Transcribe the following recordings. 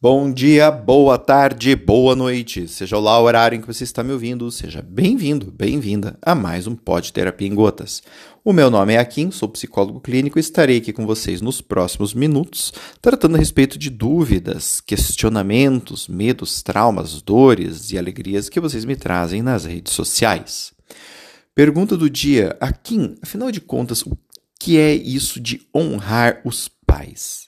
Bom dia, boa tarde, boa noite. Seja lá o horário em que você está me ouvindo, seja bem-vindo, bem-vinda a mais um Pod Terapia em Gotas. O meu nome é Akin, sou psicólogo clínico e estarei aqui com vocês nos próximos minutos, tratando a respeito de dúvidas, questionamentos, medos, traumas, dores e alegrias que vocês me trazem nas redes sociais. Pergunta do dia: Akin, afinal de contas, o que é isso de honrar os pais?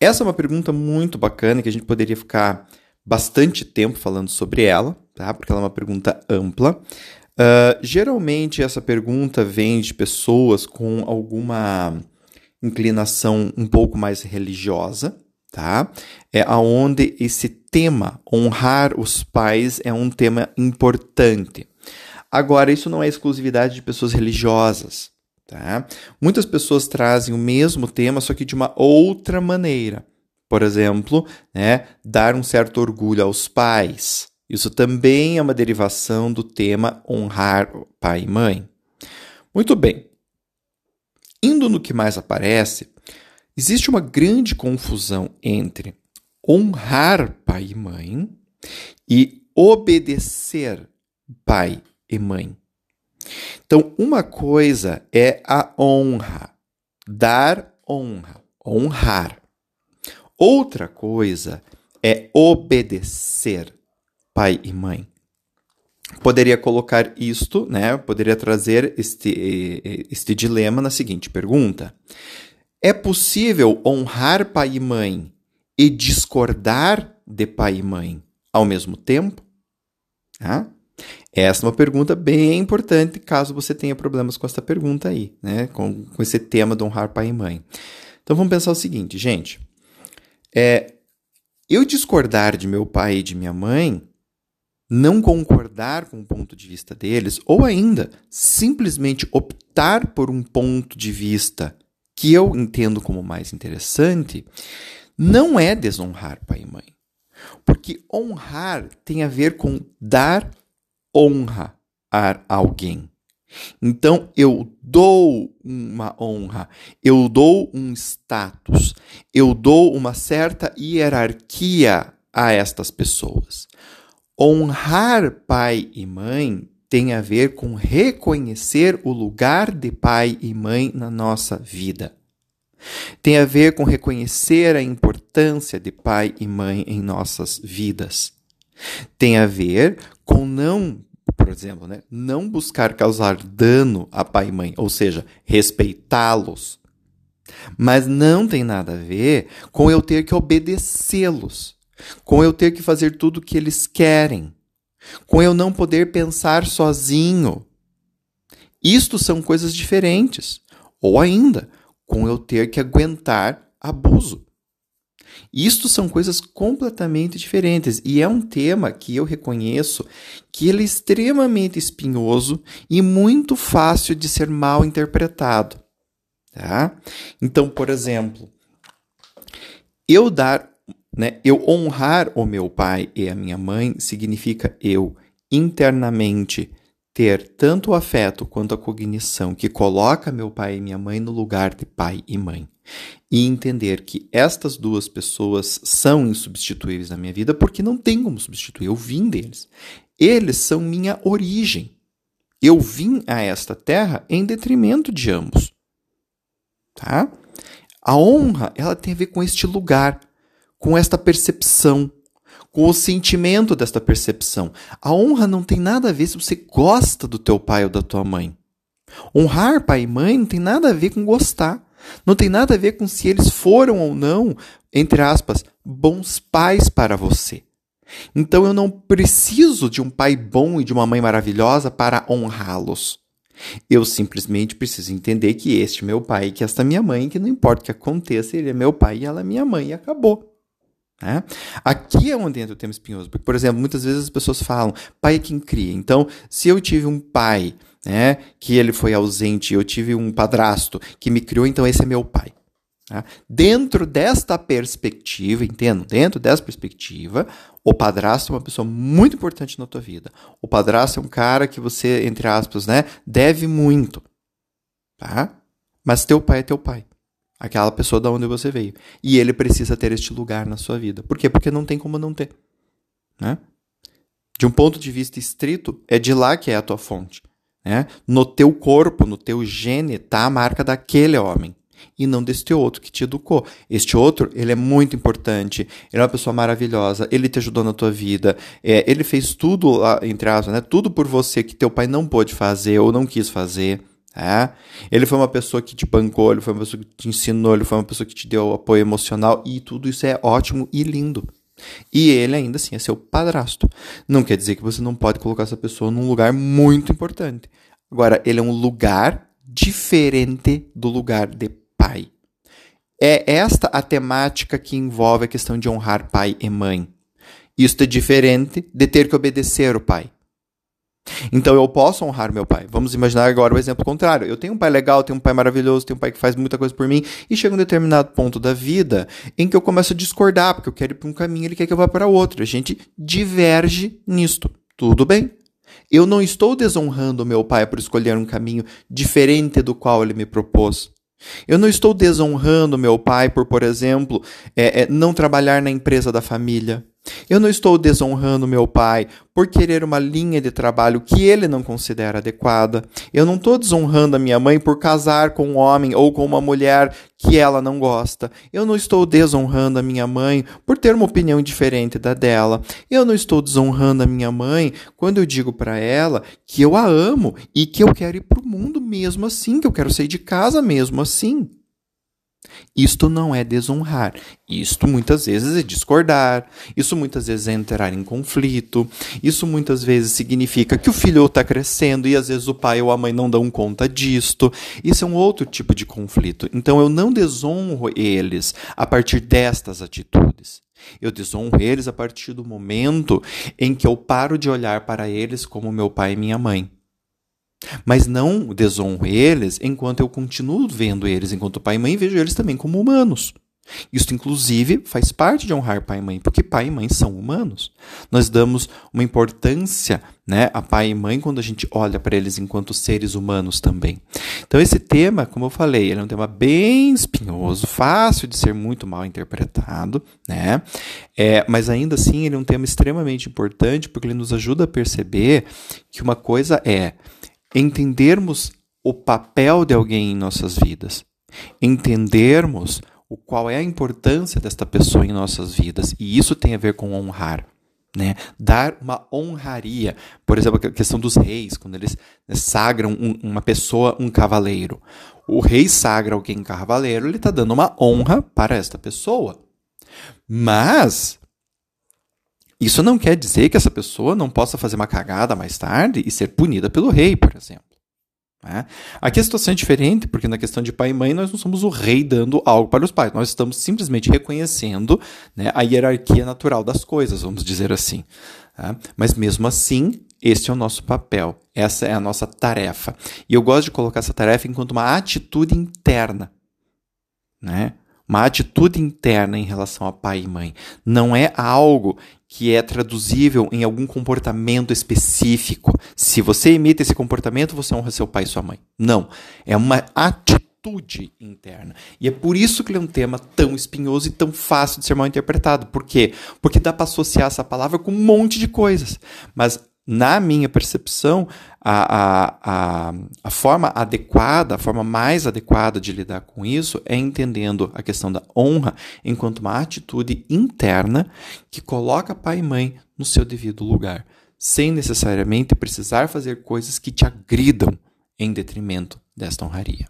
Essa é uma pergunta muito bacana que a gente poderia ficar bastante tempo falando sobre ela, tá? Porque ela é uma pergunta ampla. Uh, geralmente essa pergunta vem de pessoas com alguma inclinação um pouco mais religiosa, tá? É aonde esse tema honrar os pais é um tema importante. Agora isso não é exclusividade de pessoas religiosas, Tá? Muitas pessoas trazem o mesmo tema, só que de uma outra maneira. Por exemplo, né, dar um certo orgulho aos pais. Isso também é uma derivação do tema honrar pai e mãe. Muito bem. Indo no que mais aparece, existe uma grande confusão entre honrar pai e mãe e obedecer pai e mãe. Então, uma coisa é a honra, dar honra, honrar. Outra coisa é obedecer pai e mãe. Poderia colocar isto, né? Poderia trazer este, este dilema na seguinte pergunta: É possível honrar pai e mãe e discordar de pai e mãe ao mesmo tempo? Ah? Essa é uma pergunta bem importante, caso você tenha problemas com essa pergunta aí, né? Com, com esse tema de honrar pai e mãe. Então vamos pensar o seguinte, gente. É, eu discordar de meu pai e de minha mãe, não concordar com o ponto de vista deles, ou ainda simplesmente optar por um ponto de vista que eu entendo como mais interessante, não é desonrar pai e mãe. Porque honrar tem a ver com dar honra a alguém. Então eu dou uma honra, eu dou um status, eu dou uma certa hierarquia a estas pessoas. Honrar pai e mãe tem a ver com reconhecer o lugar de pai e mãe na nossa vida. Tem a ver com reconhecer a importância de pai e mãe em nossas vidas. Tem a ver com não por exemplo, né? não buscar causar dano a pai e mãe, ou seja, respeitá-los. Mas não tem nada a ver com eu ter que obedecê-los, com eu ter que fazer tudo o que eles querem, com eu não poder pensar sozinho. Isto são coisas diferentes. Ou ainda, com eu ter que aguentar abuso. Isto são coisas completamente diferentes e é um tema que eu reconheço que ele é extremamente espinhoso e muito fácil de ser mal interpretado. Tá? Então, por exemplo, eu dar, né, eu honrar o meu pai e a minha mãe significa eu internamente ter tanto o afeto quanto a cognição que coloca meu pai e minha mãe no lugar de pai e mãe e entender que estas duas pessoas são insubstituíveis na minha vida porque não tem como substituir, eu vim deles. Eles são minha origem. Eu vim a esta terra em detrimento de ambos. Tá? A honra, ela tem a ver com este lugar, com esta percepção, com o sentimento desta percepção. A honra não tem nada a ver se você gosta do teu pai ou da tua mãe. Honrar pai e mãe não tem nada a ver com gostar. Não tem nada a ver com se eles foram ou não, entre aspas, bons pais para você. Então eu não preciso de um pai bom e de uma mãe maravilhosa para honrá-los. Eu simplesmente preciso entender que este é meu pai e que esta é minha mãe, que não importa o que aconteça, ele é meu pai e ela é minha mãe e acabou. Né? Aqui é onde entra o tema espinhoso, porque, por exemplo, muitas vezes as pessoas falam, pai é quem cria. Então, se eu tive um pai né, que ele foi ausente, eu tive um padrasto que me criou, então esse é meu pai. Tá? Dentro desta perspectiva, entendo, dentro dessa perspectiva, o padrasto é uma pessoa muito importante na tua vida. O padrasto é um cara que você, entre aspas, né, deve muito. Tá? Mas teu pai é teu pai. Aquela pessoa da onde você veio. E ele precisa ter este lugar na sua vida. Por quê? Porque não tem como não ter. Né? De um ponto de vista estrito, é de lá que é a tua fonte. Né? No teu corpo, no teu gene, está a marca daquele homem e não deste outro que te educou. Este outro, ele é muito importante, ele é uma pessoa maravilhosa, ele te ajudou na tua vida, é, ele fez tudo, entre aspas, né, tudo por você que teu pai não pôde fazer ou não quis fazer. É? Ele foi uma pessoa que te bancou, ele foi uma pessoa que te ensinou, ele foi uma pessoa que te deu apoio emocional e tudo isso é ótimo e lindo. E ele ainda assim é seu padrasto. Não quer dizer que você não pode colocar essa pessoa num lugar muito importante. Agora, ele é um lugar diferente do lugar de pai. É esta a temática que envolve a questão de honrar pai e mãe. Isto é diferente de ter que obedecer o pai. Então eu posso honrar meu pai. Vamos imaginar agora o exemplo contrário. Eu tenho um pai legal, tenho um pai maravilhoso, tenho um pai que faz muita coisa por mim, e chega um determinado ponto da vida em que eu começo a discordar, porque eu quero ir para um caminho, ele quer que eu vá para outro. A gente diverge nisto. Tudo bem. Eu não estou desonrando meu pai por escolher um caminho diferente do qual ele me propôs. Eu não estou desonrando meu pai por, por exemplo, é, é, não trabalhar na empresa da família. Eu não estou desonrando meu pai por querer uma linha de trabalho que ele não considera adequada. Eu não estou desonrando a minha mãe por casar com um homem ou com uma mulher que ela não gosta. Eu não estou desonrando a minha mãe por ter uma opinião diferente da dela. Eu não estou desonrando a minha mãe quando eu digo para ela que eu a amo e que eu quero ir para o mundo mesmo assim, que eu quero sair de casa mesmo assim. Isto não é desonrar. Isto muitas vezes é discordar. Isso muitas vezes é entrar em conflito. Isso muitas vezes significa que o filho está crescendo e às vezes o pai ou a mãe não dão conta disto. Isso é um outro tipo de conflito. Então eu não desonro eles a partir destas atitudes. Eu desonro eles a partir do momento em que eu paro de olhar para eles como meu pai e minha mãe mas não desonro eles enquanto eu continuo vendo eles enquanto pai e mãe, vejo eles também como humanos. Isso, inclusive, faz parte de honrar pai e mãe, porque pai e mãe são humanos. Nós damos uma importância né, a pai e mãe quando a gente olha para eles enquanto seres humanos também. Então, esse tema, como eu falei, ele é um tema bem espinhoso, fácil de ser muito mal interpretado, né? É, mas ainda assim, ele é um tema extremamente importante porque ele nos ajuda a perceber que uma coisa é entendermos o papel de alguém em nossas vidas, entendermos o qual é a importância desta pessoa em nossas vidas, e isso tem a ver com honrar. Né? Dar uma honraria. Por exemplo, a questão dos reis, quando eles né, sagram um, uma pessoa, um cavaleiro. O rei sagra alguém cavaleiro, ele está dando uma honra para esta pessoa. Mas isso não quer dizer que essa pessoa não possa fazer uma cagada mais tarde e ser punida pelo rei, por exemplo. Né? Aqui a situação é diferente, porque na questão de pai e mãe nós não somos o rei dando algo para os pais, nós estamos simplesmente reconhecendo né, a hierarquia natural das coisas, vamos dizer assim. Tá? Mas mesmo assim, este é o nosso papel, essa é a nossa tarefa. E eu gosto de colocar essa tarefa enquanto uma atitude interna. Né? Uma atitude interna em relação a pai e mãe. Não é algo que é traduzível em algum comportamento específico. Se você imita esse comportamento, você honra seu pai e sua mãe. Não. É uma atitude interna. E é por isso que ele é um tema tão espinhoso e tão fácil de ser mal interpretado. Por quê? Porque dá para associar essa palavra com um monte de coisas. Mas na minha percepção, a, a, a, a, forma adequada, a forma mais adequada de lidar com isso é entendendo a questão da honra enquanto uma atitude interna que coloca pai e mãe no seu devido lugar, sem necessariamente precisar fazer coisas que te agridam em detrimento desta honraria.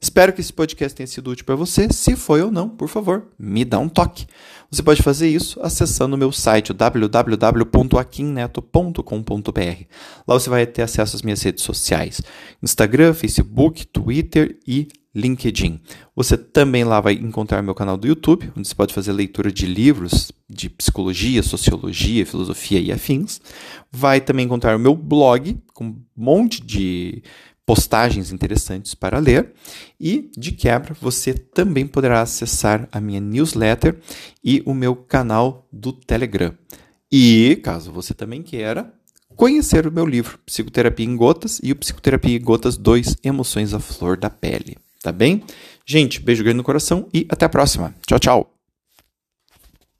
Espero que esse podcast tenha sido útil para você. Se foi ou não, por favor, me dá um toque. Você pode fazer isso acessando o meu site www.aquinneto.com.br. Lá você vai ter acesso às minhas redes sociais: Instagram, Facebook, Twitter e LinkedIn. Você também lá vai encontrar meu canal do YouTube, onde você pode fazer leitura de livros de psicologia, sociologia, filosofia e afins. Vai também encontrar o meu blog com um monte de postagens interessantes para ler e, de quebra, você também poderá acessar a minha newsletter e o meu canal do Telegram. E, caso você também queira, conhecer o meu livro Psicoterapia em Gotas e o Psicoterapia em Gotas 2 Emoções à Flor da Pele. tá bem? Gente, beijo grande no coração e até a próxima. Tchau, tchau.